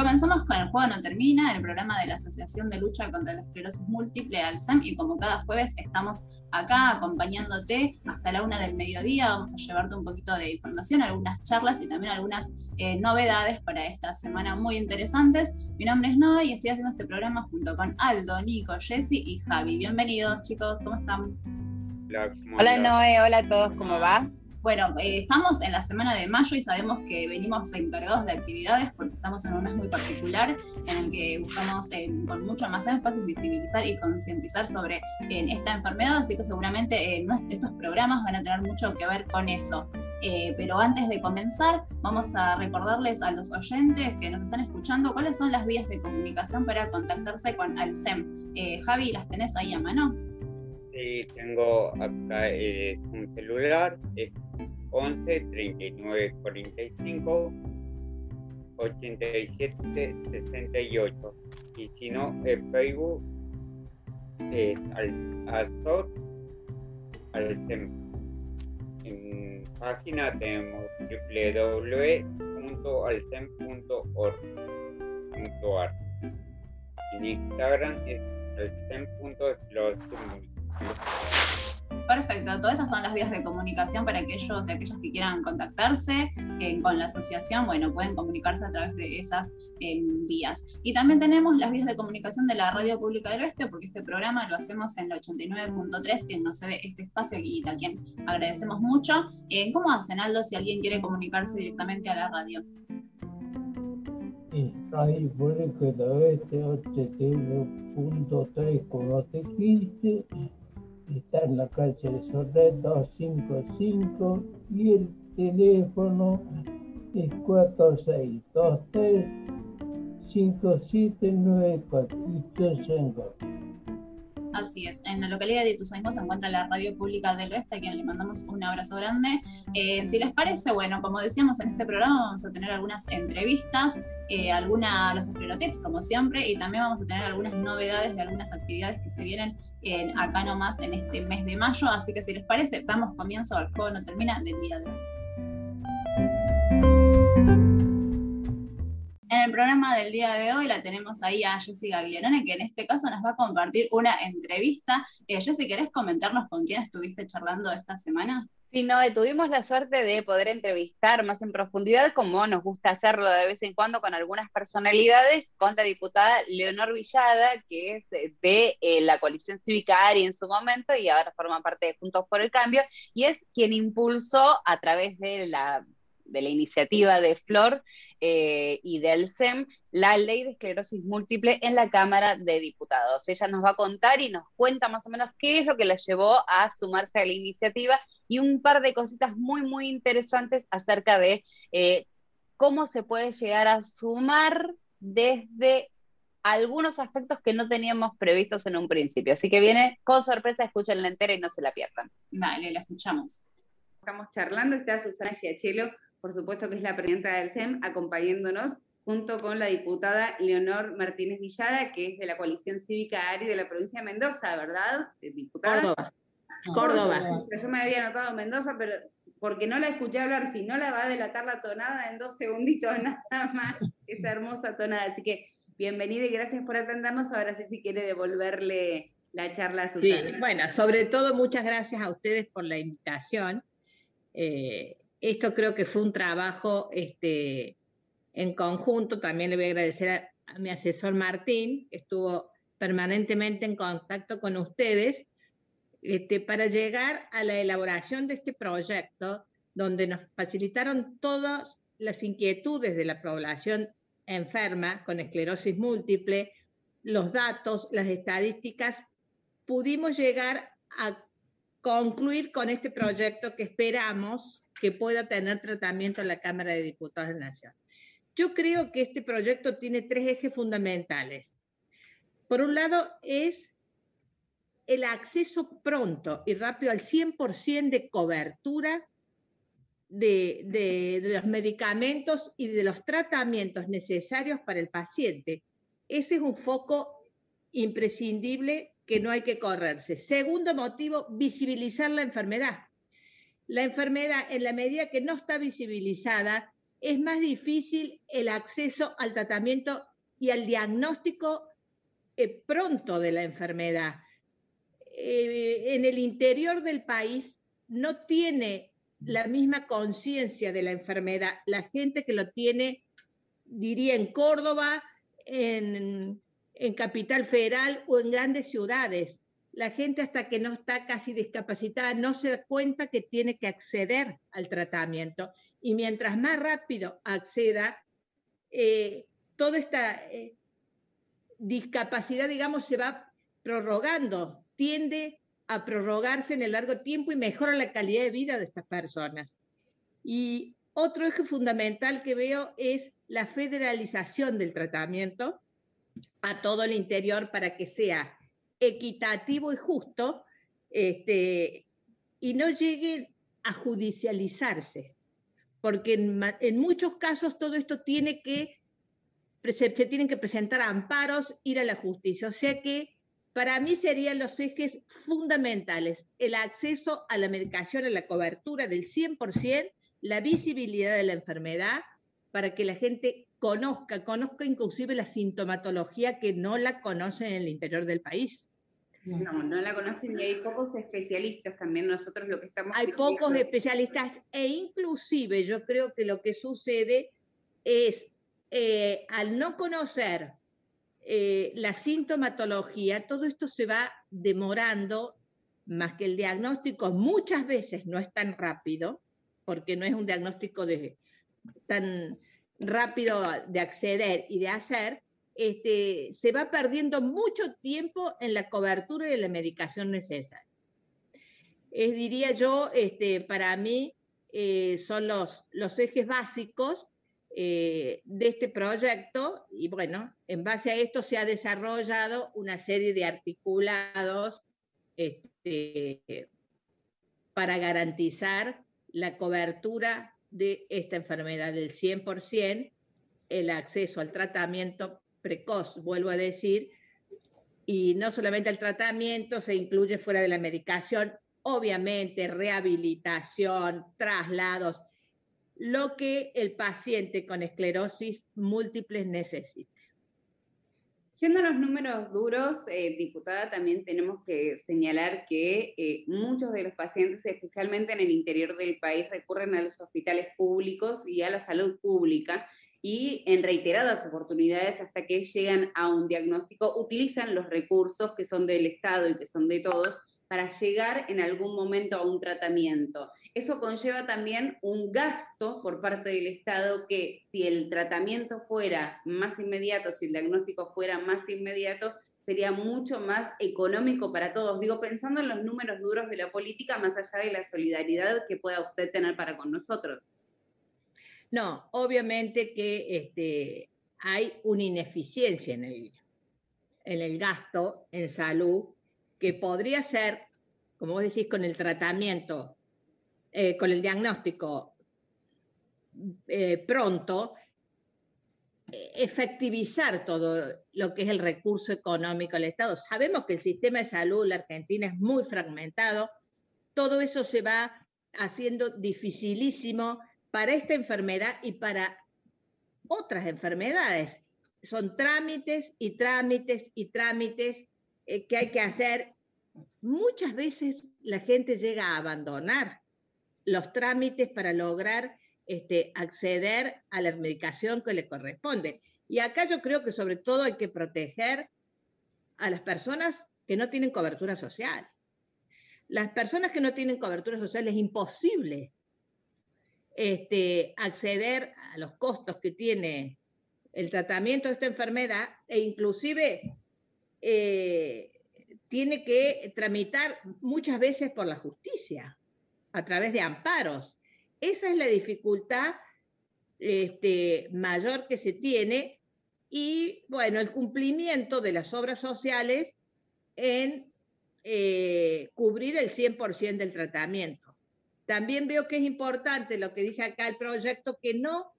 Comenzamos con El Juego No Termina, el programa de la Asociación de Lucha contra la Esclerosis Múltiple, Alzheimer, y como cada jueves estamos acá acompañándote hasta la una del mediodía. Vamos a llevarte un poquito de información, algunas charlas y también algunas eh, novedades para esta semana muy interesantes. Mi nombre es Noé y estoy haciendo este programa junto con Aldo, Nico, Jessy y Javi. Bienvenidos chicos, ¿cómo están? Hola, Noé, hola a todos, ¿cómo va? Bueno, eh, estamos en la semana de mayo y sabemos que venimos encargados de actividades porque estamos en un mes muy particular en el que buscamos eh, con mucho más énfasis visibilizar y concientizar sobre esta enfermedad, así que seguramente eh, estos programas van a tener mucho que ver con eso. pero antes de comenzar, vamos a recordarles a los oyentes que nos están escuchando cuáles son las vías de comunicación para contactarse con Alcem. Javi, ¿las tenés ahí a mano? Sí, tengo acá un celular, 11 39 45 87 68 y si no en Facebook es al, Azor al en página tenemos www.alcem.org.ar en Instagram es alcem.exploración Perfecto, todas esas son las vías de comunicación para aquellos y aquellos que quieran contactarse eh, con la asociación, bueno, pueden comunicarse a través de esas eh, vías. Y también tenemos las vías de comunicación de la Radio Pública del Oeste, porque este programa lo hacemos en la 89.3, que nos cede este espacio y a quien agradecemos mucho. Eh, ¿Cómo hacen, Aldo, si alguien quiere comunicarse directamente a la radio? Radio Pública del Oeste, 89.3, como te quise está en la calle de Sorret 255 y el teléfono es 4623 5794 Así es, en la localidad de Ituzaingó se encuentra la Radio Pública del Oeste, a quien le mandamos un abrazo grande. Eh, si les parece, bueno, como decíamos en este programa, vamos a tener algunas entrevistas, eh, alguna, los esclerotips, como siempre, y también vamos a tener algunas novedades de algunas actividades que se vienen acá nomás en este mes de mayo. Así que si les parece, damos comienzo al juego no termina del día de hoy. En el programa del día de hoy la tenemos ahí a Jessica Guillerone, que en este caso nos va a compartir una entrevista. Eh, Jessy, ¿querés comentarnos con quién estuviste charlando esta semana? Sí, no, tuvimos la suerte de poder entrevistar más en profundidad, como nos gusta hacerlo de vez en cuando con algunas personalidades, con la diputada Leonor Villada, que es de eh, la coalición cívica ARI en su momento y ahora forma parte de Juntos por el Cambio, y es quien impulsó a través de la de la iniciativa de Flor eh, y del SEM, la ley de esclerosis múltiple en la Cámara de Diputados. Ella nos va a contar y nos cuenta más o menos qué es lo que la llevó a sumarse a la iniciativa y un par de cositas muy, muy interesantes acerca de eh, cómo se puede llegar a sumar desde algunos aspectos que no teníamos previstos en un principio. Así que viene con sorpresa, escuchen la entera y no se la pierdan. Dale, la escuchamos. Estamos charlando, está Susana Giachelo, por supuesto que es la presidenta del SEM, acompañándonos junto con la diputada Leonor Martínez Villada, que es de la coalición cívica ARI de la provincia de Mendoza, ¿verdad? Diputada. Córdoba. Yo me había anotado Mendoza, pero porque no la escuché hablar, si no la va a delatar la tonada en dos segunditos nada más, esa hermosa tonada. Así que bienvenida y gracias por atendernos. Ahora sí, si quiere devolverle la charla a Susana. Sí, bueno, sobre todo muchas gracias a ustedes por la invitación. Eh, esto creo que fue un trabajo este, en conjunto. También le voy a agradecer a, mi asesor Martín, que estuvo permanentemente en contacto con ustedes este, para llegar a la elaboración de este proyecto, donde nos facilitaron todas las inquietudes de la población enferma con esclerosis múltiple, los datos, las estadísticas, pudimos llegar a concluir con este proyecto que esperamos que pueda tener tratamiento en la Cámara de Diputados de la Nación. Yo creo que este proyecto tiene tres ejes fundamentales. Por un lado, es el acceso pronto y rápido al 100% de cobertura de, los medicamentos y de los tratamientos necesarios para el paciente. Ese es un foco imprescindible que no hay que correrse. Segundo motivo, visibilizar la enfermedad. La enfermedad, en la medida que no está visibilizada, es más difícil el acceso al tratamiento y al diagnóstico eh, pronto de la enfermedad. Eh, en el interior del país no tiene la misma conciencia de la enfermedad. La gente que lo tiene, diría, en Córdoba, en, en Capital Federal o en grandes ciudades. La gente hasta que no está casi discapacitada no se da cuenta que tiene que acceder al tratamiento. Y mientras más rápido acceda, eh, toda esta eh, discapacidad, digamos, se va prorrogando, tiende a prorrogarse en el largo tiempo y mejora la calidad de vida de estas personas. Y otro eje fundamental que veo es la federalización del tratamiento a todo el interior para que sea equitativo y justo este, y no llegue a judicializarse, porque en, muchos casos todo esto tiene que, se, tienen que presentar amparos, ir a la justicia, o sea que para mí serían los ejes fundamentales, el acceso a la medicación, a la cobertura del 100%, la visibilidad de la enfermedad, para que la gente conozca, conozca inclusive la sintomatología que no la conocen en el interior del país. No, no la conocen y hay pocos especialistas también. Nosotros lo que estamos... Hay pocos especialistas e inclusive yo creo que lo que sucede es eh, al no conocer eh, la sintomatología, todo esto se va demorando más que el diagnóstico muchas veces no es tan rápido, porque no es un diagnóstico de, tan rápido de acceder y de hacer, este, se va perdiendo mucho tiempo en la cobertura y en la medicación necesaria. Es, diría yo, este, para mí, eh, son los, los ejes básicos eh, de este proyecto y bueno, en base a esto se ha desarrollado una serie de articulados este, para garantizar la cobertura de esta enfermedad del 100%, el acceso al tratamiento precoz, vuelvo a decir, y no solamente al tratamiento, se incluye fuera de la medicación, obviamente rehabilitación, traslados, lo que el paciente con esclerosis múltiple necesite. Yendo a los números duros, eh, diputada, también tenemos que señalar que eh, muchos de los pacientes, especialmente en el interior del país, recurren a los hospitales públicos y a la salud pública y en reiteradas oportunidades hasta que llegan a un diagnóstico, utilizan los recursos que son del Estado y que son de todos para llegar en algún momento a un tratamiento. Eso conlleva también un gasto por parte del Estado que si el tratamiento fuera más inmediato, si el diagnóstico fuera más inmediato, sería mucho más económico para todos. Digo, pensando en los números duros de la política, más allá de la solidaridad que pueda usted tener para con nosotros. No, obviamente que este, hay una ineficiencia en el, en el gasto en salud que podría ser, como vos decís, con el tratamiento, eh, con el diagnóstico eh, pronto, efectivizar todo lo que es el recurso económico del Estado. Sabemos que el sistema de salud en la Argentina es muy fragmentado, todo eso se va haciendo dificilísimo para esta enfermedad y para otras enfermedades. Son trámites y trámites y trámites eh, que hay que hacer, muchas veces la gente llega a abandonar los trámites para lograr este, acceder a la medicación que le corresponde. Y acá yo creo que sobre todo hay que proteger a las personas que no tienen cobertura social. Las personas que no tienen cobertura social es imposible este, acceder a los costos que tiene el tratamiento de esta enfermedad e inclusive eh, tiene que tramitar muchas veces por la justicia, a través de amparos. Esa es la dificultad este, mayor que se tiene y, bueno, el cumplimiento de las obras sociales en eh, cubrir el 100% del tratamiento. También veo que es importante lo que dice acá el proyecto, que no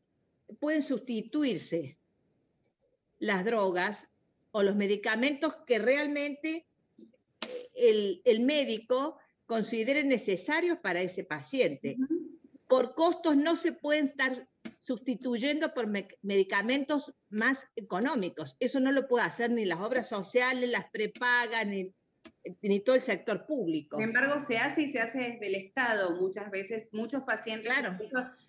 pueden sustituirse las drogas o los medicamentos que realmente eh, el, médico considere necesarios para ese paciente. Por costos no se pueden estar sustituyendo por medicamentos más económicos. Eso no lo puede hacer ni las obras sociales, las prepagas, ni, ni todo el sector público. Sin embargo, se hace y se hace desde el Estado. Muchas veces, muchos pacientes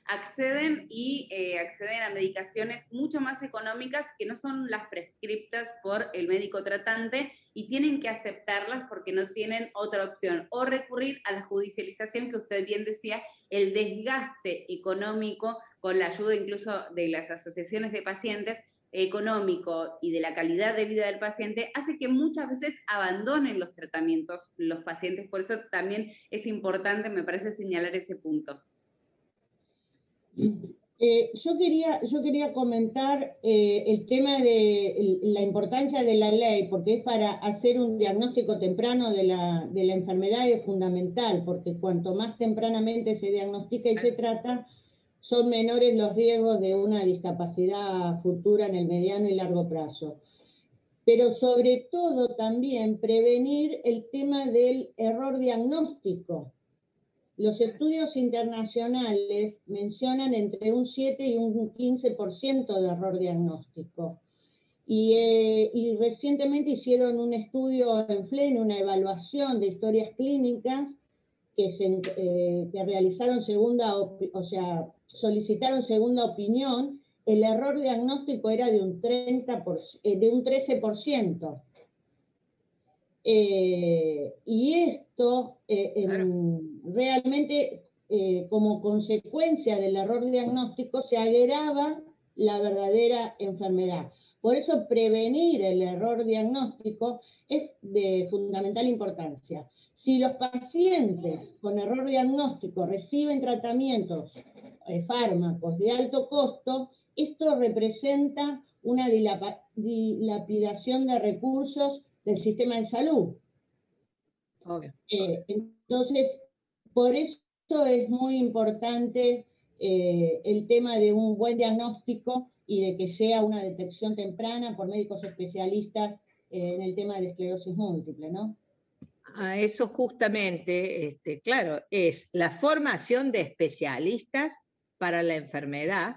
acceden y eh, acceden a medicaciones mucho más económicas que no son las prescriptas por el médico tratante y tienen que aceptarlas porque no tienen otra opción o recurrir a la judicialización que usted bien decía, el desgaste económico con la ayuda incluso de las asociaciones de pacientes económico y de la calidad de vida del paciente hace que muchas veces abandonen los tratamientos los pacientes. Por eso también es importante, me parece, señalar ese punto. Eh, yo, quería, yo quería comentar eh, el tema de la importancia de la ley, porque es para hacer un diagnóstico temprano de la, de la enfermedad es fundamental, porque cuanto más tempranamente se diagnostica y se trata, son menores los riesgos de una discapacidad futura en el mediano y largo plazo. Pero sobre todo también prevenir el tema del error diagnóstico. Los estudios internacionales mencionan entre un 7 y un 15% de error diagnóstico. Eh, y, recientemente hicieron un estudio en FLEN, una evaluación de historias clínicas que, se, eh, que realizaron segunda, o sea, solicitaron segunda opinión, el error diagnóstico era de un, 30 eh, de un 13%. Eh, y esto eh, em, realmente, como consecuencia del error diagnóstico, se agrava la verdadera enfermedad. Por eso prevenir el error diagnóstico es de fundamental importancia. Si los pacientes con error diagnóstico reciben tratamientos eh, fármacos de alto costo, esto representa una dilapidación de recursos del sistema de salud. Eh, entonces, por eso es muy importante eh, el tema de un buen diagnóstico y de que sea una detección temprana por médicos especialistas en el tema de la esclerosis múltiple, ¿no? A eso justamente, este, claro, es la formación de especialistas para la enfermedad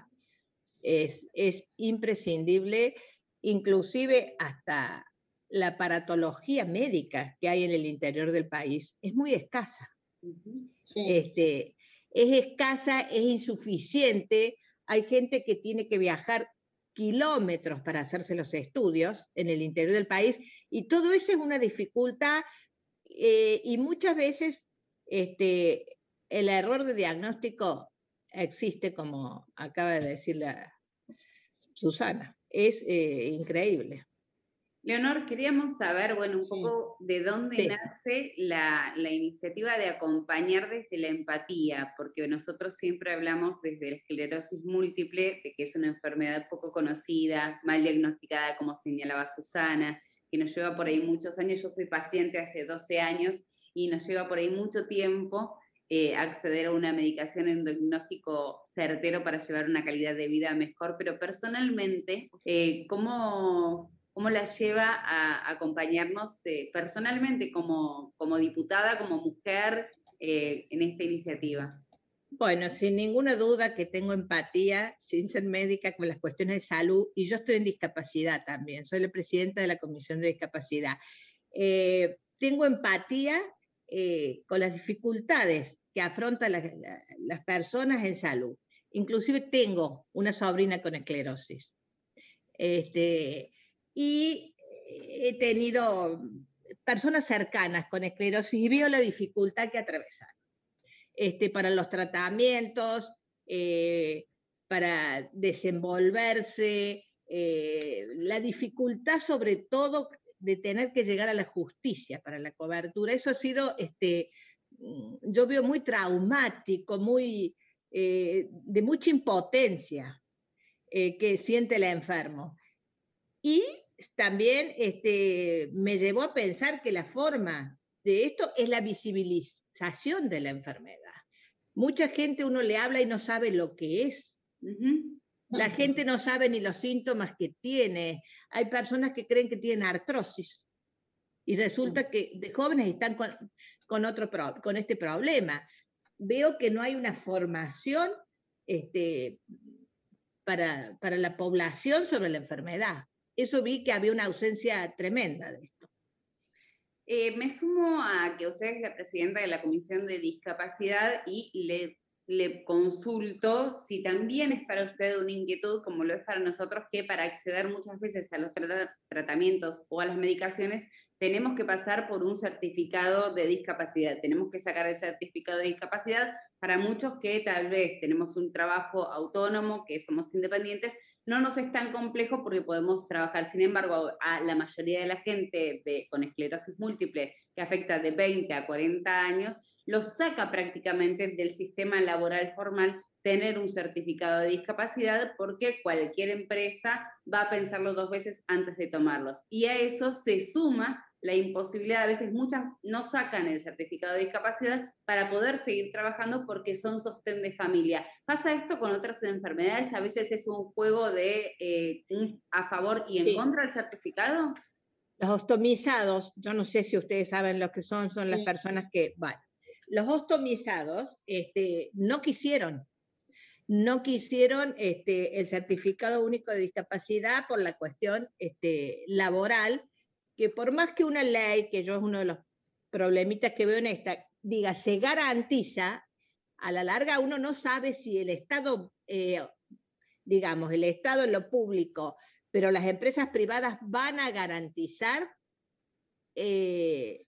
es, es imprescindible, inclusive hasta la aparatología médica que hay en el interior del país es muy escasa. este, es escasa, es insuficiente. Hay gente que tiene que viajar kilómetros para hacerse los estudios en el interior del país y todo eso es una dificultad eh, y muchas veces este, el error de diagnóstico existe, como acaba de decir la Susana. Es eh, increíble. Leonor, queríamos saber, bueno, un poco de dónde nace la, iniciativa de acompañar desde la empatía, porque nosotros siempre hablamos desde la esclerosis múltiple, de que es una enfermedad poco conocida, mal diagnosticada, como señalaba Susana, que nos lleva por ahí muchos años. Yo soy paciente hace 12 años y nos lleva por ahí mucho tiempo eh, acceder a una medicación en diagnóstico certero para llevar una calidad de vida mejor, pero personalmente, eh, ¿cómo, ¿cómo, la lleva a acompañarnos eh, personalmente como, como diputada, como mujer en esta iniciativa? Bueno, sin ninguna duda que tengo empatía, sin ser médica, con las cuestiones de salud, y yo estoy en discapacidad también, soy la presidenta de la Comisión de Discapacidad. tengo empatía eh, con las dificultades que afrontan las, personas en salud. Inclusive tengo una sobrina con esclerosis. Este, y he tenido personas cercanas con esclerosis y veo la dificultad que atravesan. Este, para los tratamientos, eh, para desenvolverse, eh, la dificultad sobre todo de tener que llegar a la justicia para la cobertura. Eso ha sido, este, mm, yo veo muy traumático, muy, eh, de mucha impotencia eh, que siente el enfermo. Y también este, me llevó a pensar que la forma de esto es la visibilización de la enfermedad. Mucha gente uno le habla y no sabe lo que es. La gente no sabe ni los síntomas que tiene. Hay personas que creen que tienen artrosis y resulta que de jóvenes están con, otro con este problema. Veo que no hay una formación este, para, para la población sobre la enfermedad. Eso vi que había una ausencia tremenda de esto. Eh, me sumo a que usted es la presidenta de la Comisión de Discapacidad y le, le consulto si también es para usted una inquietud, como lo es para nosotros, que para acceder muchas veces a los tratamientos o a las medicaciones tenemos que pasar por un certificado de discapacidad, tenemos que sacar el certificado de discapacidad para muchos que tal vez tenemos un trabajo autónomo, que somos independientes, no nos es tan complejo porque podemos trabajar. Sin embargo, a la mayoría de la gente de, con esclerosis múltiple que afecta de 20 a 40 años, lo saca prácticamente del sistema laboral formal tener un certificado de discapacidad porque cualquier empresa va a pensarlo dos veces antes de tomarlos. Y a eso se suma la imposibilidad, a veces muchas no sacan el certificado de discapacidad para poder seguir trabajando porque son sostén de familia. ¿Pasa esto con otras enfermedades? A veces es un juego de eh, a favor y en contra del certificado. Los ostomizados, yo no sé si ustedes saben lo que son, son las personas que, bueno, los ostomizados este, no quisieron no quisieron este, el certificado único de discapacidad por la cuestión este, laboral, que por más que una ley, que yo es uno de los problemitas que veo en esta, diga, se garantiza, a la larga uno no sabe si el Estado, eh, digamos, el Estado en lo público, pero las empresas privadas van a garantizar eh,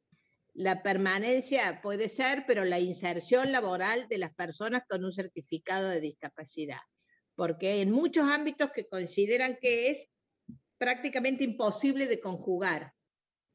la permanencia puede ser, pero la inserción laboral de las personas con un certificado de discapacidad. Porque en muchos ámbitos que consideran que es prácticamente imposible de conjugar.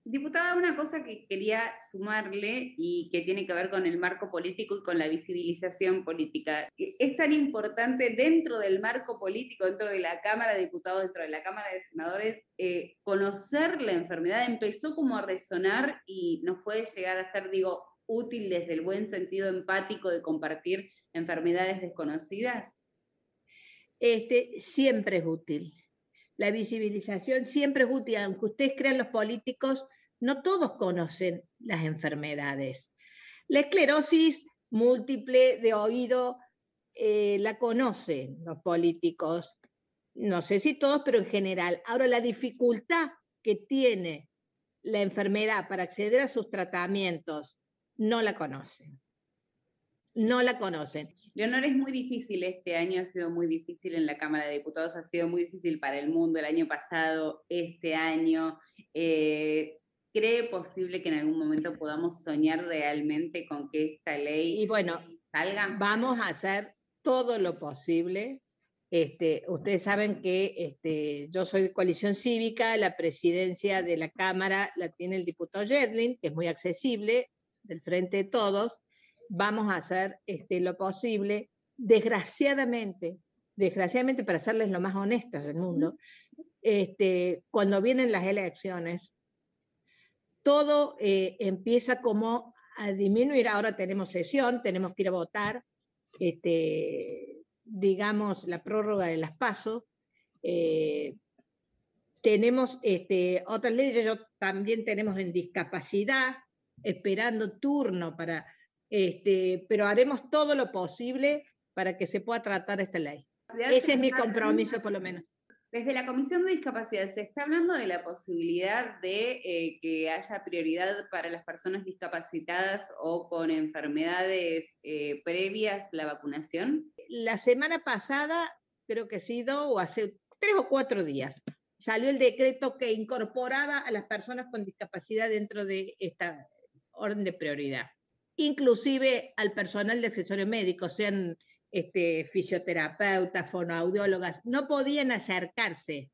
Diputada, una cosa que quería sumarle y que tiene que ver con el marco político y con la visibilización política. Es tan importante dentro del marco político, dentro de la Cámara de Diputados, dentro de la Cámara de Senadores, eh, conocer la enfermedad. Empezó como a resonar y nos puede llegar a ser, digo, útil desde el buen sentido empático de compartir enfermedades desconocidas. Este, siempre es útil la visibilización siempre es útil, aunque ustedes crean los políticos, no todos conocen las enfermedades. La esclerosis múltiple de oído eh, la conocen los políticos, no sé si todos, pero en general. Ahora, la dificultad que tiene la enfermedad para acceder a sus tratamientos, no la conocen. No la conocen. Leonor, es muy difícil este año, ha sido muy difícil en la Cámara de Diputados, ha sido muy difícil para el mundo el año pasado, este año. Eh, ¿Cree posible que en algún momento podamos soñar realmente con que esta ley y bueno, salga? Vamos a hacer todo lo posible. Este, ustedes saben que este, yo soy de coalición cívica, la presidencia de la Cámara la tiene el diputado Jedlin, que es muy accesible, del frente de todos vamos a hacer este, lo posible. Desgraciadamente, desgraciadamente para serles lo más honestas del mundo, este, cuando vienen las elecciones, todo eh, empieza como a disminuir. Ahora tenemos sesión, tenemos que ir a votar, este, digamos, la prórroga de las pasos. Eh, tenemos este, otras leyes, yo también tenemos en discapacidad, esperando turno para este, pero haremos todo lo posible para que se pueda tratar esta ley. Ese es mi compromiso, por lo menos. Desde la Comisión de Discapacidad, ¿se está hablando de la posibilidad de eh, que haya prioridad para las personas discapacitadas o con enfermedades eh, previas la vacunación? La semana pasada, creo que ha sido, o hace tres o cuatro días, salió el decreto que incorporaba a las personas con discapacidad dentro de esta orden de prioridad inclusive al personal de accesorio médico, sean este, fisioterapeutas, fonoaudiólogas, no podían acercarse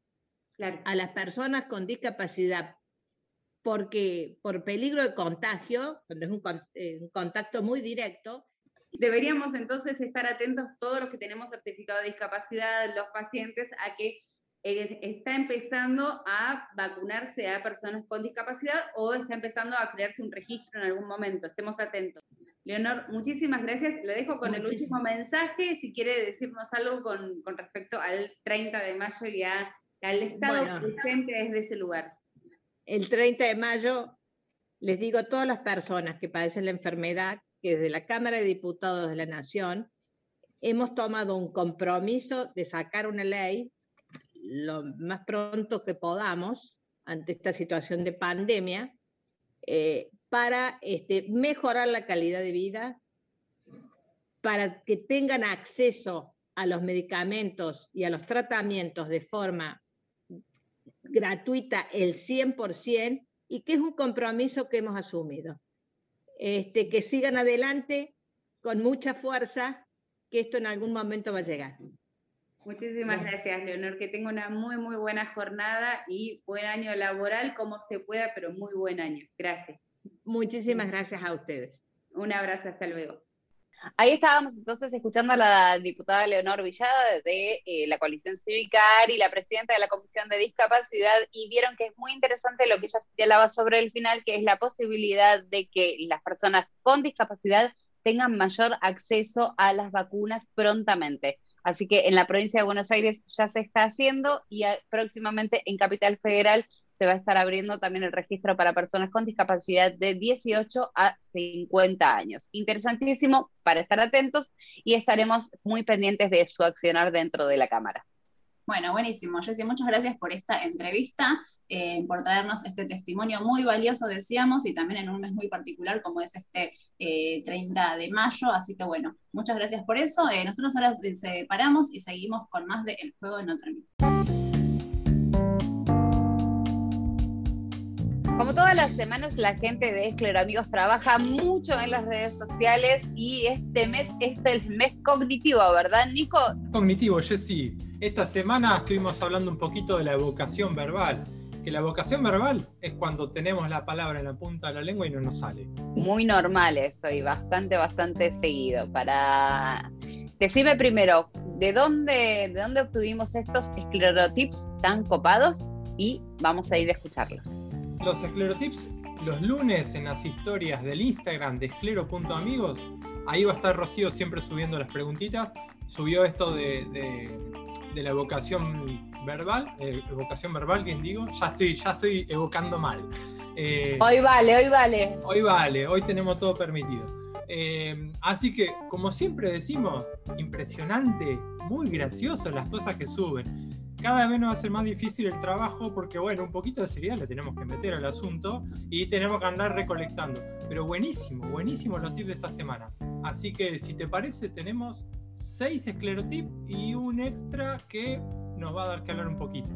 a las personas con discapacidad porque por peligro de contagio, cuando es un, eh, un, contacto muy directo. Deberíamos entonces estar atentos todos los que tenemos certificado de discapacidad, los pacientes, a que está empezando a vacunarse a personas con discapacidad o está empezando a crearse un registro en algún momento. Estemos atentos. Leonor, muchísimas gracias. Le dejo con el último mensaje, si quiere decirnos algo con, respecto al 30 de mayo y al estado presente desde ese lugar. El 30 de mayo, les digo a todas las personas que padecen la enfermedad que desde la Cámara de Diputados de la Nación hemos tomado un compromiso de sacar una ley lo más pronto que podamos ante esta situación de pandemia eh, para este, mejorar la calidad de vida, para que tengan acceso a los medicamentos y a los tratamientos de forma gratuita el 100% y que es un compromiso que hemos asumido. Este, que sigan adelante con mucha fuerza, que esto en algún momento va a llegar. Muchísimas gracias, Leonor. Que tenga una muy, muy buena jornada y buen año laboral, como se pueda, pero muy buen año. Gracias. Muchísimas gracias a ustedes. Un abrazo, hasta luego. Ahí estábamos entonces escuchando a la diputada Leonor Villada de eh, la coalición cívica y la presidenta de la Comisión de Discapacidad y vieron que es muy interesante lo que ella señalaba sobre el final, que es la posibilidad de que las personas con discapacidad tengan mayor acceso a las vacunas prontamente. Así que en la provincia de Buenos Aires ya se está haciendo y próximamente en Capital Federal se va a estar abriendo también el registro para personas con discapacidad de 18 a 50 años. Interesantísimo para estar atentos y estaremos muy pendientes de su accionar dentro de la Cámara. Bueno, buenísimo. Jessy, muchas gracias por esta entrevista, eh, por traernos este testimonio muy valioso, decíamos, y también en un mes muy particular como es este 30 eh, de mayo. Así que bueno, muchas gracias por eso. Eh, nosotros ahora separamos y seguimos con más de El Juego no termina. Como todas las semanas, la gente de Esclero Amigos trabaja mucho en las redes sociales y este mes es el mes cognitivo, ¿verdad, Nico? Cognitivo, Jessy. Esta semana estuvimos hablando un poquito de la evocación verbal. Que la evocación verbal es cuando tenemos la palabra en la punta de la lengua y no nos sale. Muy normal eso y bastante, bastante seguido. Para decime primero, ¿de dónde, de dónde obtuvimos estos esclerotips tan copados? Y vamos a ir a escucharlos los esclerotips los lunes en las historias del Instagram de esclero.amigos. Ahí va a estar Rocío siempre subiendo las preguntitas. Subió esto de, la evocación verbal, eh, evocación verbal, quien digo. Ya estoy, ya estoy evocando mal. Eh, hoy vale, hoy vale. Hoy vale, hoy tenemos todo permitido. Eh, así que, como siempre decimos, impresionante, muy gracioso las cosas que suben cada vez nos va a ser más difícil el trabajo porque, bueno, un poquito de seriedad le tenemos que meter al asunto y tenemos que andar recolectando. Pero buenísimo, buenísimo los tips de esta semana. Así que, si te parece, tenemos seis esclerotips y un extra que nos va a dar que hablar un poquito.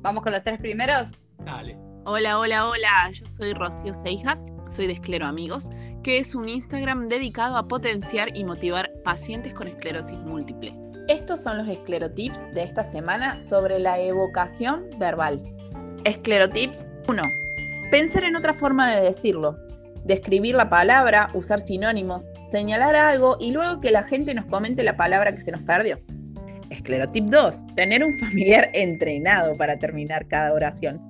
¿Vamos con los tres primeros? Dale. Hola, hola, hola. Yo soy Rocío Seijas, soy de Esclero Amigos, que es un Instagram dedicado a potenciar y motivar pacientes con esclerosis múltiple. Estos son los esclerotips de esta semana sobre la evocación verbal. Esclerotips 1. Pensar en otra forma de decirlo. Describir la palabra, usar sinónimos, señalar algo y luego que la gente nos comente la palabra que se nos perdió. Esclerotip 2. Tener un familiar entrenado para terminar cada oración.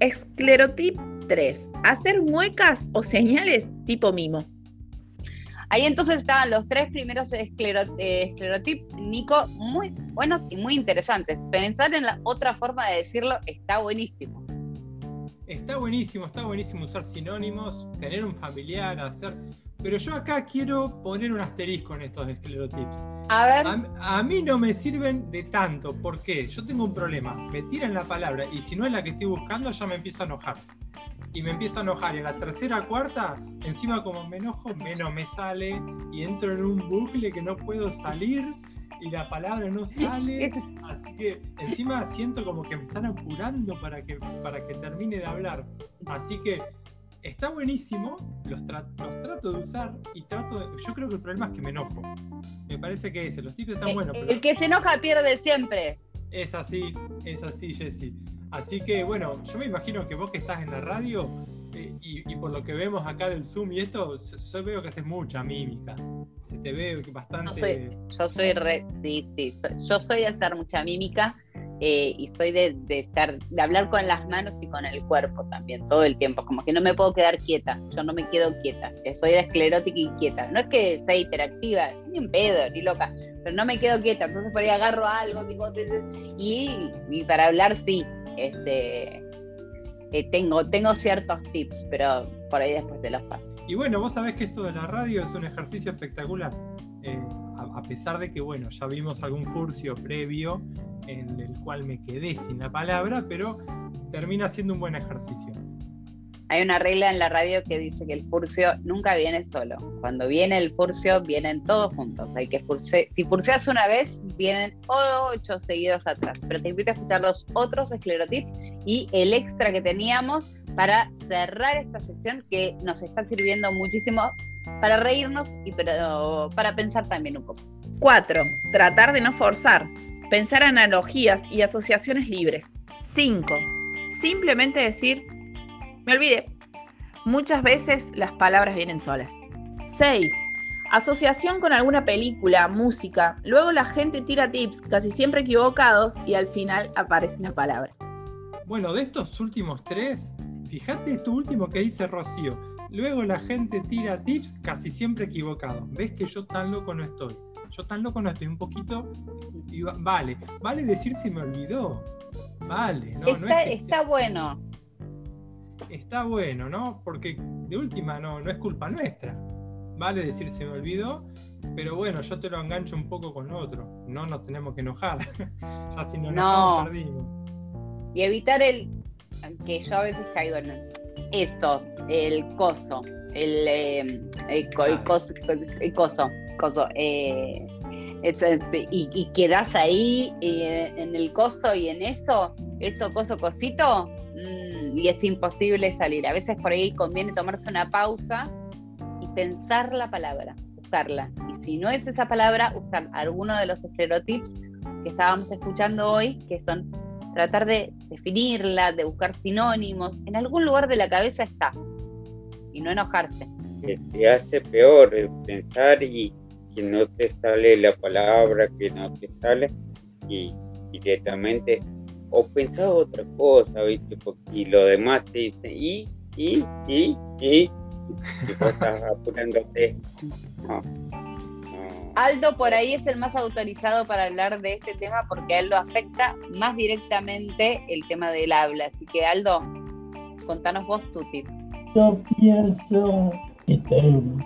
Esclerotip 3. Hacer muecas o señales tipo mimo. Ahí entonces estaban los tres primeros esclerotips, Nico, muy buenos y muy interesantes. Pensar en la otra forma de decirlo está buenísimo. Está buenísimo, está buenísimo usar sinónimos, tener un familiar, hacer... Pero yo acá quiero poner un asterisco en estos esclerotips. A ver. A, a, mí no me sirven de tanto, porque yo tengo un problema. Me tiran la palabra y si no es la que estoy buscando, ya me empiezo a enojar y me empiezo a enojar. Y en la tercera, cuarta, encima como me enojo, menos me sale y entro en un bucle que no puedo salir y la palabra no sale. Así que encima siento como que me están apurando para que, para que termine de hablar. Así que está buenísimo, los, trato de usar y trato de, Yo creo que el problema es que me enojo. Me parece que ese, los tips están buenos. El que se enoja pierde siempre. Es así, es así, Jesse. Así que bueno, yo me imagino que vos que estás en la radio eh, y, por lo que vemos acá del Zoom y esto, yo veo que haces mucha mímica. Se te ve bastante. Yo soy, re, sí, sí, yo soy de hacer mucha mímica eh, y soy de, estar, de hablar con las manos y con el cuerpo también, todo el tiempo. Como que no me puedo quedar quieta, yo no me quedo quieta. Eh, soy de esclerótica y quieta. No es que sea hiperactiva, ni en pedo, ni loca, pero no me quedo quieta. Entonces por ahí agarro algo, digo, y, y para hablar sí este, eh, tengo, tengo ciertos tips, pero por ahí después te los paso. Y bueno, vos sabés que esto de la radio es un ejercicio espectacular. Eh, a pesar de que, bueno, ya vimos algún furcio previo en el cual me quedé sin la palabra, pero termina siendo un buen ejercicio. Hay una regla en la radio que dice que el furcio nunca viene solo. Cuando viene el furcio, vienen todos juntos. Hay que si furceas una vez, vienen ocho seguidos atrás. Pero te invito a escuchar los otros esclerotips y el extra que teníamos para cerrar esta sección que nos está sirviendo muchísimo para reírnos y pero para pensar también un poco. 4. Tratar de no forzar. Pensar analogías y asociaciones libres. 5. Simplemente decir me olvidé. Muchas veces las palabras vienen solas. 6. Asociación con alguna película, música. Luego la gente tira tips, casi siempre equivocados, y al final aparece la palabra. Bueno, de estos últimos tres, fíjate esto último que dice Rocío. Luego la gente tira tips, casi siempre equivocados. ¿Ves que yo tan loco no estoy? Yo tan loco no estoy, un poquito. vale, vale decir si me olvidó. Vale, no, está, no es está bueno está bueno, ¿no? Porque de última no, no es culpa nuestra. Vale decir se me olvidó, pero bueno, yo te lo engancho un poco con lo otro. No nos tenemos que enojar. ya si nos enojamos, perdimos. Y evitar el que yo a veces caigo en eso, el coso, el, eh, el, coso, el coso, coso eh, y, y, quedas ahí eh, en el coso y en eso, eso, coso, cosito, Mm, y es imposible salir. A veces por ahí conviene tomarse una pausa y pensar la palabra, usarla. Y si no es esa palabra, usar alguno de los estereotipos que estábamos escuchando hoy, que son tratar de definirla, de buscar sinónimos. En algún lugar de la cabeza está. Y no enojarse. Te hace peor pensar y que no te sale la palabra, que no te sale y directamente o pensaba otra cosa, ¿viste? Y lo demás te dice, y, y, y, y, y estás apurándote. Aldo por ahí es el más autorizado para hablar de este tema porque a él lo afecta más directamente el tema del habla. Así que Aldo, contanos vos tu tip. Yo pienso que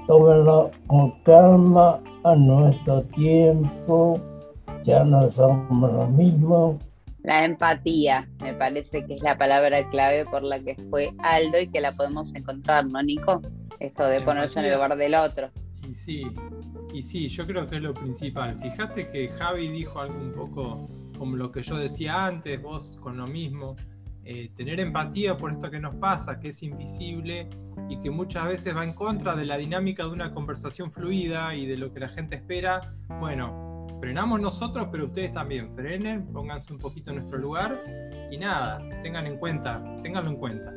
tómenlo con calma a nuestro tiempo, ya no somos lo mismo la empatía, me parece que es la palabra clave por la que fue Aldo y que la podemos encontrar, ¿no, Nico? Esto de ponerse en el lugar del otro. Y sí, y sí, yo creo que es lo principal. Fíjate que Javi dijo algo un poco como lo que yo decía antes, vos con lo mismo. Eh, tener empatía por esto que nos pasa, que es invisible y que muchas veces va en contra de la dinámica de una conversación fluida y de lo que la gente espera. Bueno, frenamos nosotros, pero ustedes también frenen, pónganse un poquito en nuestro lugar y nada, tengan en cuenta, tenganlo en cuenta.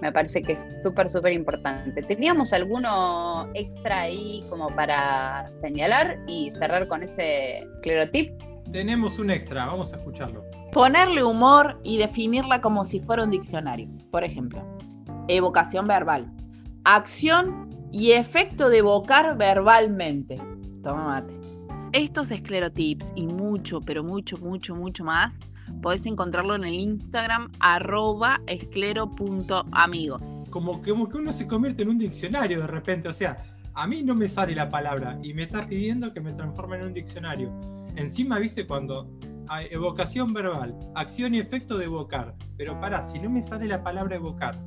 Me parece que es súper, súper importante. ¿Teníamos alguno extra ahí como para señalar y cerrar con ese clerotip? Tenemos un extra, vamos a escucharlo. Ponerle humor y definirla como si fuera un diccionario. Por ejemplo, evocación verbal, acción y efecto de evocar verbalmente. Toma mate. Estos esclerotips y mucho, pero mucho, mucho, mucho más, podés encontrarlo en el Instagram arroba esclero.amigos. Como que, como que uno se convierte en un diccionario de repente, o sea, a mí no me sale la palabra y me está pidiendo que me transforme en un diccionario. Encima, viste, cuando hay evocación verbal, acción y efecto de evocar. Pero para, si no me sale la palabra evocar,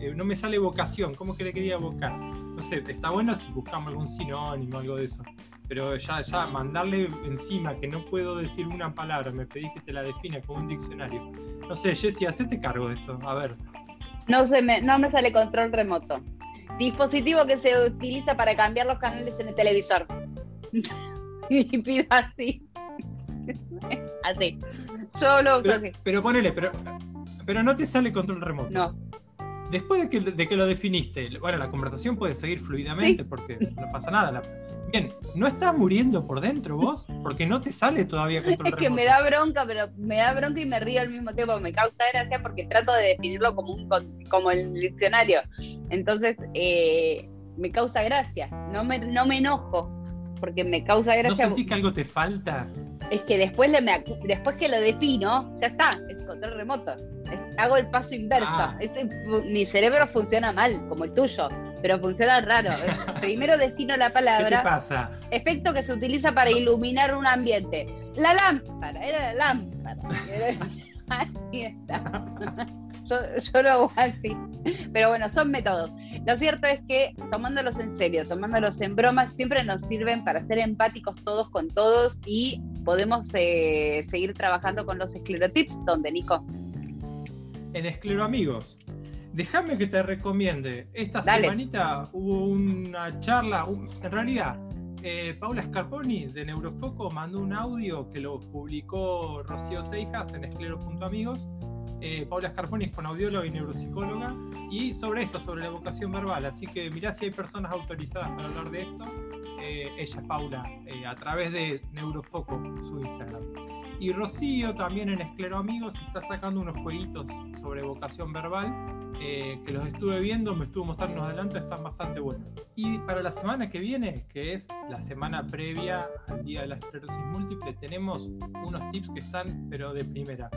eh, no me sale evocación, ¿cómo que le quería evocar? No sé, está bueno si buscamos algún sinónimo, algo de eso pero ya, ya mandarle encima que no puedo decir una palabra, me pedís que te la defina como un diccionario. No sé, Jessy, hacete cargo de esto, a ver. No, se me, no me sale control remoto. Dispositivo que se utiliza para cambiar los canales en el televisor. y pido así. así. Yo lo uso así. Pero ponele, pero, pero no te sale control remoto. No. Después de que, de que lo definiste, bueno, la conversación puede seguir fluidamente porque no pasa nada. La, Bien, ¿no estás muriendo por dentro vos? Porque no te sale todavía control Es que me da bronca, pero me da bronca y me río al mismo tiempo. Me causa gracia porque trato de definirlo como, un, como el diccionario. Entonces, eh, me causa gracia. No me, no me enojo porque me causa gracia. ¿No sentís que algo te falta? Es que después, le me, después que lo defino, ya está, es control remoto. hago el paso inverso. Ah. mi cerebro funciona mal, como el tuyo. pero funciona raro. Primero defino la palabra. ¿Qué pasa? Efecto que se utiliza para iluminar un ambiente. La lámpara, era la lámpara. Ahí está. Yo, yo, lo hago así. Pero bueno, son métodos. Lo cierto es que tomándolos en serio, tomándolos en broma, siempre nos sirven para ser empáticos todos con todos y podemos eh, seguir trabajando con los esclerotips. ¿Dónde, Nico? En Escleroamigos. Déjame que te recomiende. Esta semanita hubo una charla, en realidad, eh, Paula Scarponi de Neurofoco mandó un audio que lo publicó Rocío Seijas en esclero.amigos. Eh, Paula Scarponi fue audióloga y neuropsicóloga y sobre esto, sobre la vocación verbal. Así que mirá si hay personas autorizadas para hablar de esto. Eh, ella, Paula, eh, a través de Neurofoco, su Instagram. Y Rocío también en Esclero Amigos está sacando unos jueguitos sobre vocación verbal que los estuve viendo, me estuvo mostrando adelante, están bastante buenos. Y para la semana que viene, que es la semana previa al Día de la Esclerosis Múltiple, tenemos unos tips que están, pero de primera.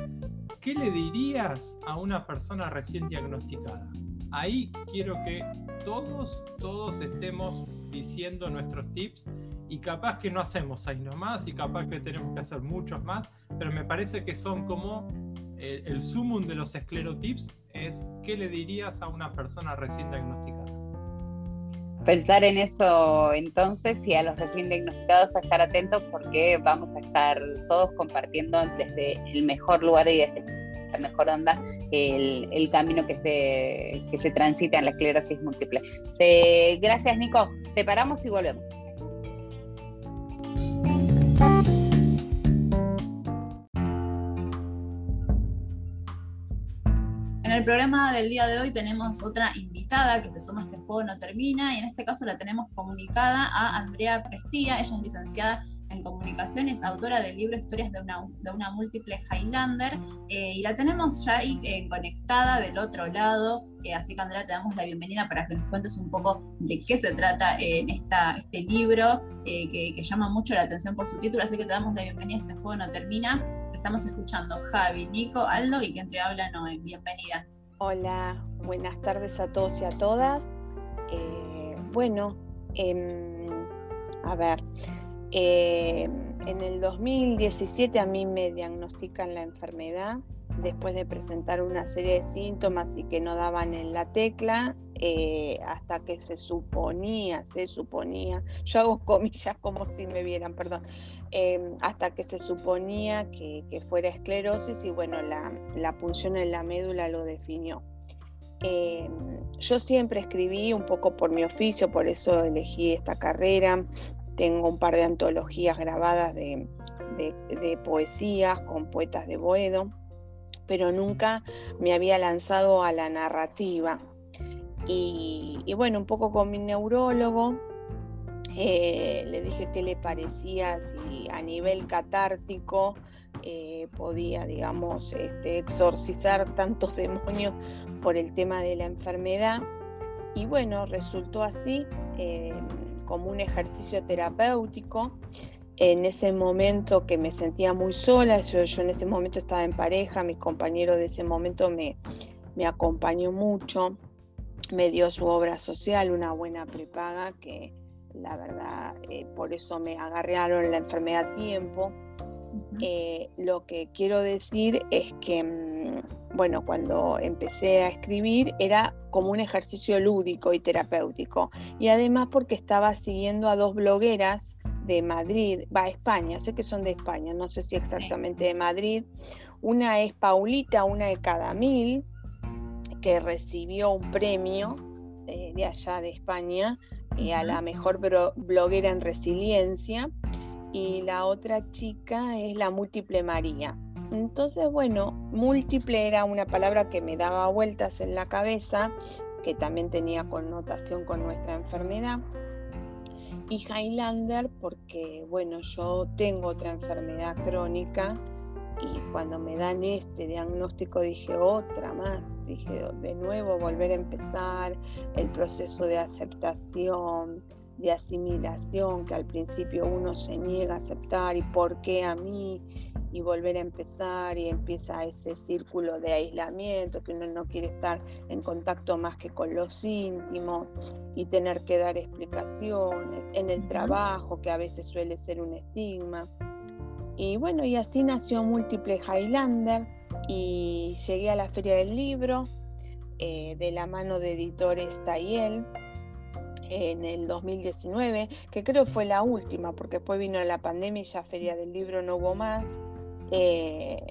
¿Qué le dirías a una persona recién diagnosticada? Ahí quiero que todos, todos estemos diciendo nuestros tips y capaz que no hacemos ahí nomás y capaz que tenemos que hacer muchos más, pero me parece que son como el, el sumum de los esclerotips es ¿qué le dirías a una persona recién diagnosticada? Pensar en eso entonces y a los recién diagnosticados a estar atentos porque vamos a estar todos compartiendo desde el mejor lugar y desde la mejor onda el, el camino que se, que se transita en la esclerosis múltiple. Eh, gracias Nico, te paramos y volvemos. El programa del día de hoy tenemos otra invitada que se suma a este juego no termina y en este caso la tenemos comunicada a Andrea Prestía, ella es licenciada en comunicación, es autora del libro Historias de una, múltiple Highlander eh, y la tenemos ya ahí eh, conectada del otro lado, eh, así que Andrea te damos la bienvenida para que nos cuentes un poco de qué se trata en este libro que, llama mucho la atención por su título, así que te damos la bienvenida a este juego no termina. Estamos escuchando Javi, Nico, Aldo y quien te habla Noé. Bienvenida. Hola, buenas tardes a todos y a todas. bueno, eh, a ver, eh, en el 2017 a mí me diagnostican la enfermedad después de presentar una serie de síntomas y que no daban en la tecla, eh, hasta que se suponía, se suponía, yo hago comillas como si me vieran, perdón, eh, hasta que se suponía que, fuera esclerosis y bueno, la, la punción en la médula lo definió. Eh, yo siempre escribí un poco por mi oficio, por eso elegí esta carrera, tengo un par de antologías grabadas de, de, poesías con poetas de Boedo, pero nunca me había lanzado a la narrativa. Y, bueno, un poco con mi neurólogo, eh, le dije qué le parecía si a nivel catártico eh, podía, digamos, este, exorcizar tantos demonios por el tema de la enfermedad. Y bueno, resultó así. Eh, como un ejercicio terapéutico. En ese momento que me sentía muy sola, yo, yo en ese momento estaba en pareja, mi compañero de ese momento me, me acompañó mucho, me dio su obra social, una buena prepaga que la verdad eh, por eso me agarraron la enfermedad a tiempo. Eh, lo que quiero decir es que mm, bueno, cuando empecé a escribir era como un ejercicio lúdico y terapéutico. Y además porque estaba siguiendo a dos blogueras de Madrid, va a España, sé que son de España, no sé si exactamente de Madrid. Una es Paulita, una de cada mil, que recibió un premio eh, de allá de España eh, a la mejor bloguera en resiliencia. Y la otra chica es la múltiple María entonces, bueno, múltiple era una palabra que me daba vueltas en la cabeza, que también tenía connotación con nuestra enfermedad. Y Highlander porque, bueno, yo tengo otra enfermedad crónica y cuando me dan este diagnóstico dije otra más, dije de nuevo volver a empezar el proceso de aceptación, de asimilación que al principio uno se niega a aceptar y por qué a mí y volver a empezar y empieza ese círculo de aislamiento, que uno no quiere estar en contacto más que con los íntimos y tener que dar explicaciones, en el trabajo, que a veces suele ser un estigma. Y bueno, y así nació Múltiple Highlander y llegué a la Feria del Libro eh, de la mano de editores Tayel en el 2019, que creo fue la última, porque después vino la pandemia y ya Feria del Libro no hubo más. Eh,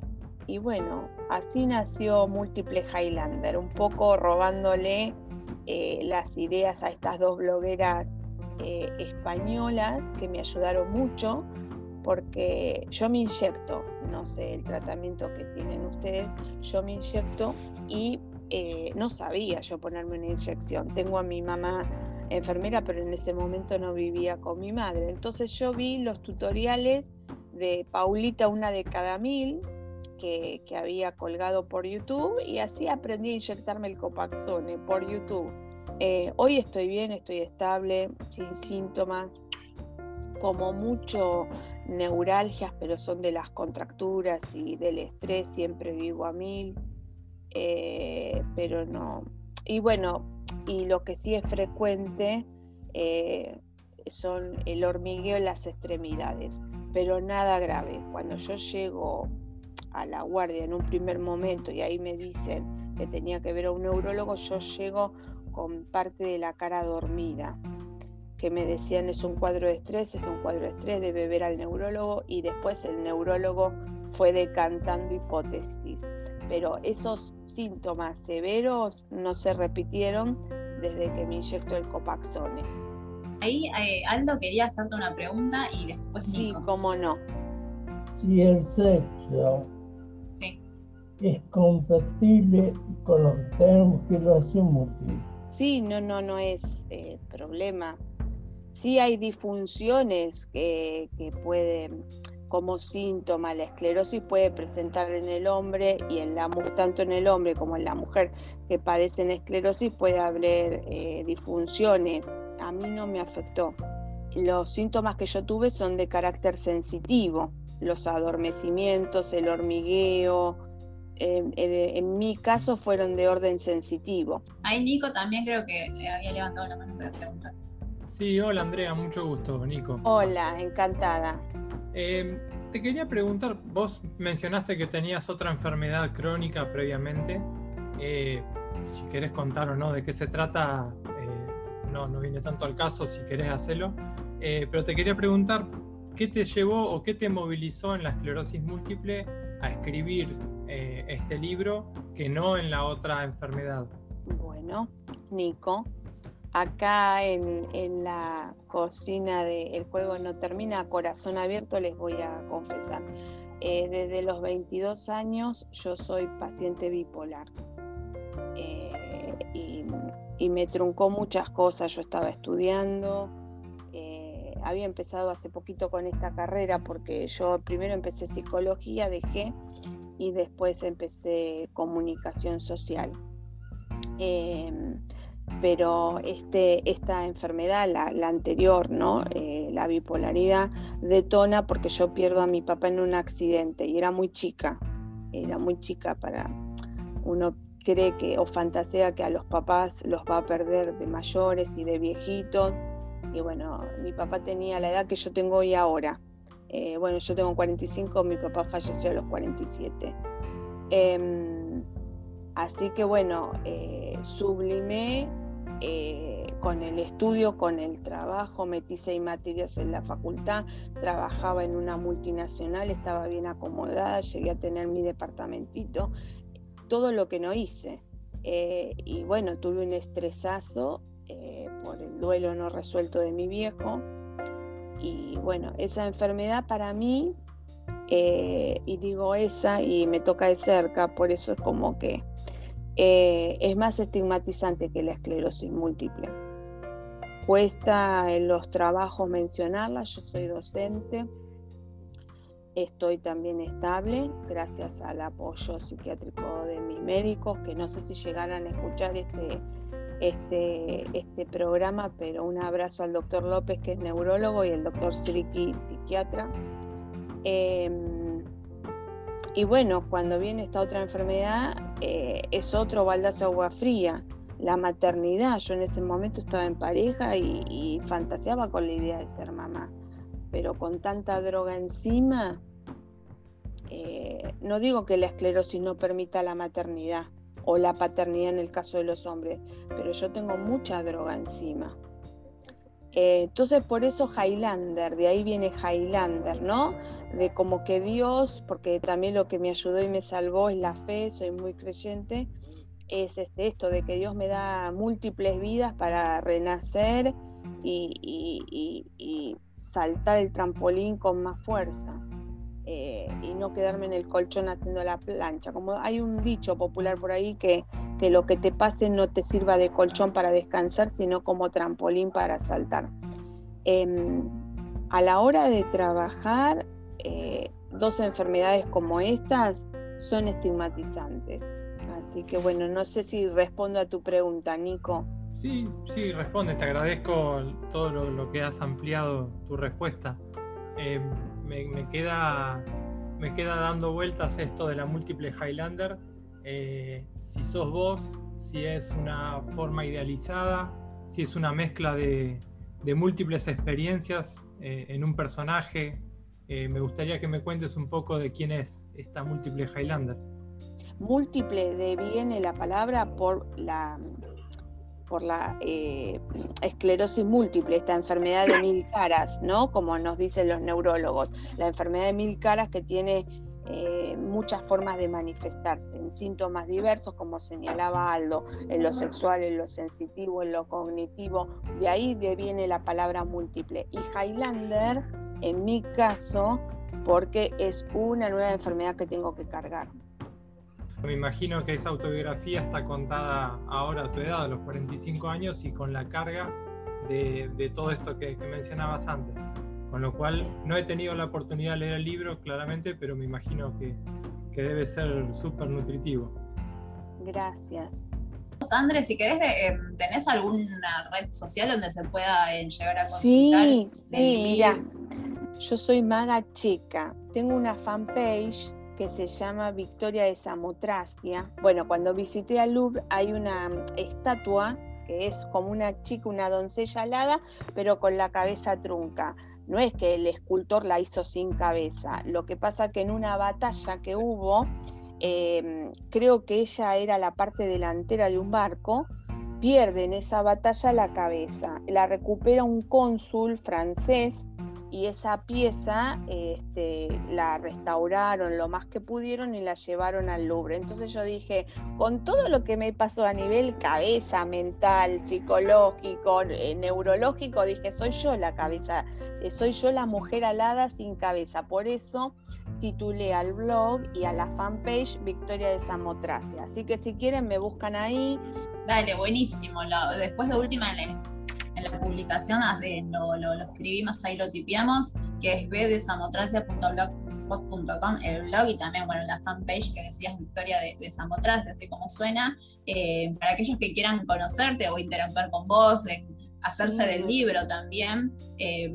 y bueno, así nació Múltiple Highlander, un poco robándole eh, las ideas a estas dos blogueras eh, españolas que me ayudaron mucho, porque yo me inyecto, no sé el tratamiento que tienen ustedes, yo me inyecto y no sabía yo ponerme una inyección. Tengo a mi mamá enfermera, pero en ese momento no vivía con mi madre. Entonces yo vi los tutoriales de Paulita una de cada mil que, había colgado por YouTube y así aprendí a inyectarme el Copaxone por YouTube. Eh, hoy estoy bien, estoy estable, sin síntomas, como mucho neuralgias, pero son de las contracturas y del estrés, siempre vivo a mil, eh, pero no. Y bueno, y lo que sí es frecuente eh, son el hormigueo en las extremidades pero nada grave. Cuando yo llego a la guardia en un primer momento y ahí me dicen que tenía que ver a un neurólogo, yo llego con parte de la cara dormida, que me decían es un cuadro de estrés, es un cuadro de estrés, debe ver al neurólogo y después el neurólogo fue decantando hipótesis. Pero esos síntomas severos no se repitieron desde que me inyecto el Copaxone. Ahí eh, Aldo quería hacerte una pregunta y después Sí, cómo no. Si el sexo es compatible con lo que tenemos que lo hacemos. Sí, no, no, no es eh, problema. Sí hay disfunciones que, que pueden, como síntoma, la esclerosis puede presentar en el hombre y en la tanto en el hombre como en la mujer que padecen esclerosis puede haber eh, disfunciones a mí no me afectó. Los síntomas que yo tuve son de carácter sensitivo, los adormecimientos, el hormigueo, en mi caso fueron de orden sensitivo. Ahí Nico también creo que había levantado la mano para preguntar. Sí, hola Andrea, mucho gusto, Nico. Hola, encantada. Em, te quería preguntar, vos mencionaste que tenías otra enfermedad crónica previamente. Eh, si querés contar o no de qué se trata, no, viene tanto al caso si querés hacerlo, eh, pero te quería preguntar, ¿qué te llevó o qué te movilizó en la esclerosis múltiple a escribir eh, este libro que no en la otra enfermedad? Bueno, Nico, acá en, la cocina de El Juego No Termina, corazón abierto, les voy a confesar. Eh, desde los 22 años yo soy paciente bipolar y me truncó muchas cosas. Yo estaba estudiando, eh, había empezado hace poquito con esta carrera porque yo primero empecé psicología, dejé y después empecé comunicación social. Em, pero este, esta enfermedad, la, anterior, ¿no? Eh, la bipolaridad, detona porque yo pierdo a mi papá en un accidente y era muy chica, era muy chica para uno cree que o fantasea que a los papás los va a perder de mayores y de viejitos. Y bueno, mi papá tenía la edad que yo tengo hoy ahora. Eh, bueno, yo tengo 45, mi papá falleció a los 47. Em, así que bueno, eh, sublimé eh, con el estudio, con el trabajo, metí seis materias en la facultad, trabajaba en una multinacional, estaba bien acomodada, llegué a tener mi departamentito todo lo que no hice. Eh, y bueno, tuve un estresazo eh, por el duelo no resuelto de mi viejo. Y bueno, esa enfermedad para mí, eh, y digo esa y me toca de cerca, por eso es como que es más estigmatizante que la esclerosis múltiple. Cuesta en los trabajos mencionarla, yo soy docente Estoy también estable gracias al apoyo psiquiátrico de mis médicos, que no sé si llegaran a escuchar este, este, este programa, pero un abrazo al doctor López, que es neurólogo, y el doctor Siriki, psiquiatra. Em, y bueno, cuando viene esta otra enfermedad, eh, es otro baldazo de agua fría. La maternidad, yo en ese momento estaba en pareja y, fantaseaba con la idea de ser mamá, pero con tanta droga encima, eh, no digo que la esclerosis no permita la maternidad o la paternidad en el caso de los hombres, pero yo tengo mucha droga encima. Eh, entonces por eso Highlander, de ahí viene Highlander, ¿no? De como que Dios, porque también lo que me ayudó y me salvó es la fe, soy muy creyente, es este, esto de que Dios me da múltiples vidas para renacer y, saltar el trampolín con más fuerza. Eh, y no quedarme en el colchón haciendo la plancha. Como hay un dicho popular por ahí que que lo que te pase no te sirva de colchón para descansar, sino como trampolín para saltar. Em, a la hora de trabajar, eh, dos enfermedades como estas son estigmatizantes. Así que bueno, no sé si respondo a tu pregunta, Nico. Sí, sí, responde. Te agradezco todo lo, que has ampliado tu respuesta. Em, me, queda, me queda dando vueltas esto de la múltiple Highlander eh, si sos vos, si es una forma idealizada, si es una mezcla de, múltiples experiencias eh, en un personaje. Eh, me gustaría que me cuentes un poco de quién es esta múltiple Highlander. Múltiple de viene la palabra por la por la esclerosis múltiple, esta enfermedad de mil caras, ¿no? Como nos dicen los neurólogos, la enfermedad de mil caras que tiene eh, muchas formas de manifestarse, en síntomas diversos, como señalaba Aldo, en lo sexual, en lo sensitivo, en lo cognitivo. De ahí viene la palabra múltiple. Y Highlander, en mi caso, porque es una nueva enfermedad que tengo que cargar. Me imagino que esa autobiografía está contada ahora a tu edad, a los 45 años, y con la carga de, todo esto que mencionabas antes. Con lo cual no he tenido la oportunidad de leer el libro claramente, pero me imagino que, debe ser súper nutritivo. Gracias. Andrés, si querés, eh, ¿tenés alguna red social donde se pueda eh, llegar a consultar? Sí, sí, mira, yo soy maga chica, tengo una fanpage que se llama Victoria de Samotracia. Bueno, cuando visité al Louvre hay una estatua que es como una chica, una doncella alada, pero con la cabeza trunca. No es que el escultor la hizo sin cabeza, lo que pasa que en una batalla que hubo, em, creo que ella era la parte delantera de un barco, pierde en esa batalla la cabeza, la recupera un cónsul francés y esa pieza este, la restauraron lo más que pudieron y la llevaron al Louvre. Entonces yo dije, con todo lo que me pasó a nivel cabeza, mental, psicológico, eh, neurológico, dije, soy yo la cabeza, eh, soy yo la mujer alada sin cabeza. Por eso titulé al blog y a la fanpage Victoria de Samotracia. Así que si quieren me buscan ahí. Dale, buenísimo. después de última en la publicación lo, lo, lo, escribimos, ahí lo tipiamos, que es bdesamotracia.blogspot.com, el blog y también, bueno, la fanpage que decías Victoria de, de Samotracia, así como suena, eh, para aquellos que quieran conocerte o interactuar con vos, hacerse del libro también. Eh,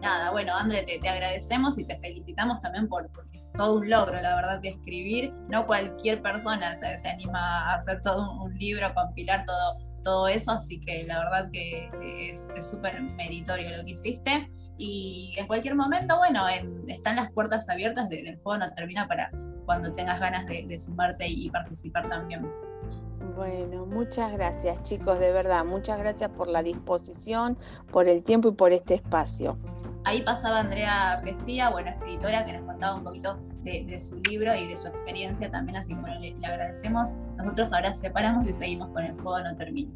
nada, bueno, André, te, agradecemos y te felicitamos también por, porque es todo un logro, la verdad, de escribir. No cualquier persona se, se anima a hacer todo un libro, compilar todo todo eso, así que la verdad que es súper meritorio lo que hiciste. Y en cualquier momento, bueno, están las puertas abiertas del juego, no termina para cuando tengas ganas de, sumarte y, participar también. Bueno, muchas gracias chicos, de verdad, muchas gracias por la disposición, por el tiempo y por este espacio. Ahí pasaba Andrea Prestía, buena escritora, que nos contaba un poquito de, su libro y de su experiencia también, así que bueno, le, le agradecemos. Nosotros ahora separamos y seguimos con el juego No Termina.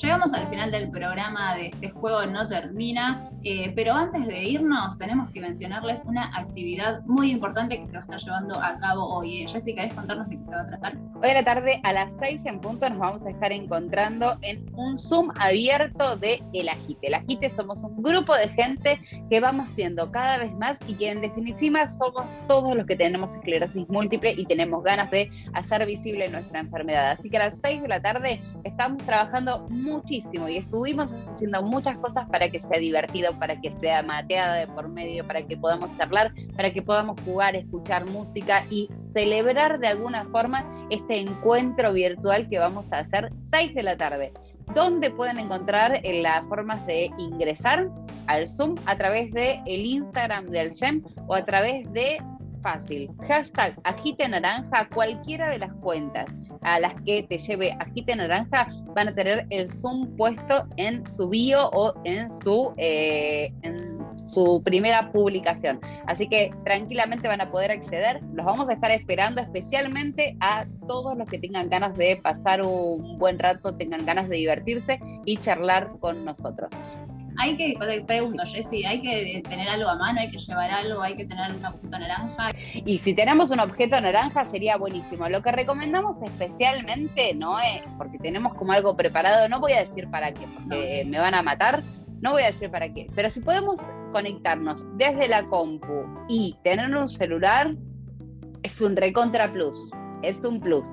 Llegamos al final del programa de este juego No Termina, eh, pero antes de irnos tenemos que mencionarles una actividad muy importante que se va a estar llevando a cabo hoy. Eh, Jessy, ¿querés contarnos de qué se va a tratar? Hoy a la tarde a las 6 en punto nos vamos a estar encontrando en un Zoom abierto de El Agite. El Agite somos un grupo de gente que vamos siendo cada vez más y que en definitiva somos todos los que tenemos esclerosis múltiple y tenemos ganas de hacer visible nuestra enfermedad. Así que a las 6 de la tarde estamos trabajando muchísimo y estuvimos haciendo muchas cosas para que sea divertido, para que sea mateada de por medio, para que podamos charlar, para que podamos jugar, escuchar música y celebrar de alguna forma este encuentro virtual que vamos a hacer 6 de la tarde. ¿Dónde pueden encontrar eh, las formas de ingresar al Zoom? A través de el Instagram del SEM o a través de fácil. Hashtag Agite Naranja, cualquiera de las cuentas a las que te lleve Agite Naranja van a tener el Zoom puesto en su bio o en su, eh, su primera publicación. Así que tranquilamente van a poder acceder. Los vamos a estar esperando especialmente a todos los que tengan ganas de pasar un buen rato, tengan ganas de divertirse y charlar con nosotros hay que, pregunto, Jessy, hay que tener algo a mano, hay que llevar algo, hay que tener un objeto naranja. Y si tenemos un objeto naranja sería buenísimo. Lo que recomendamos especialmente, no es, porque tenemos como algo preparado, no voy a decir para qué, porque me van a matar, no voy a decir para qué, pero si podemos conectarnos desde la compu y tener un celular, es un recontra plus, es un plus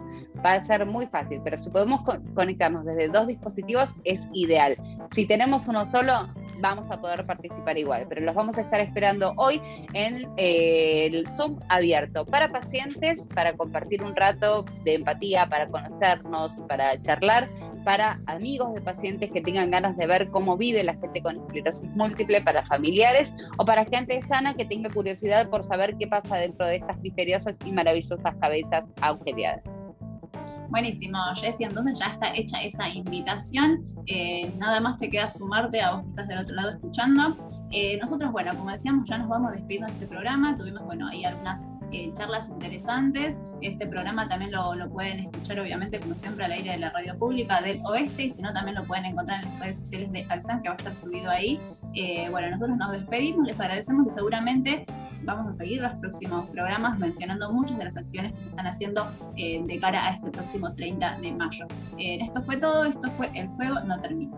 va a ser muy fácil, pero si podemos conectarnos desde dos dispositivos es ideal. Si tenemos uno solo, vamos a poder participar igual, pero los vamos a estar esperando hoy en eh, el Zoom abierto para pacientes, para compartir un rato de empatía, para conocernos, para charlar, para amigos de pacientes que tengan ganas de ver cómo vive la gente con esclerosis múltiple, para familiares o para gente sana que tenga curiosidad por saber qué pasa dentro de estas misteriosas y maravillosas cabezas agujereadas. Buenísimo, Jessy, entonces ya está hecha esa invitación. Eh, nada más te queda sumarte a vos que estás del otro lado escuchando. Eh, nosotros, bueno, como decíamos, ya nos vamos despidiendo de este programa. Tuvimos, bueno, ahí algunas eh, charlas interesantes. Este programa también lo, pueden escuchar, obviamente, como siempre, al aire de la radio pública del oeste, y si no, también lo pueden encontrar en las redes sociales de Alzam, que va a estar subido ahí. Eh, bueno, nosotros nos despedimos, les agradecemos y seguramente vamos a seguir los próximos programas mencionando muchas de las acciones que se están haciendo eh, de cara a este próximo 30 de mayo. esto fue todo, esto fue El Juego No Termina.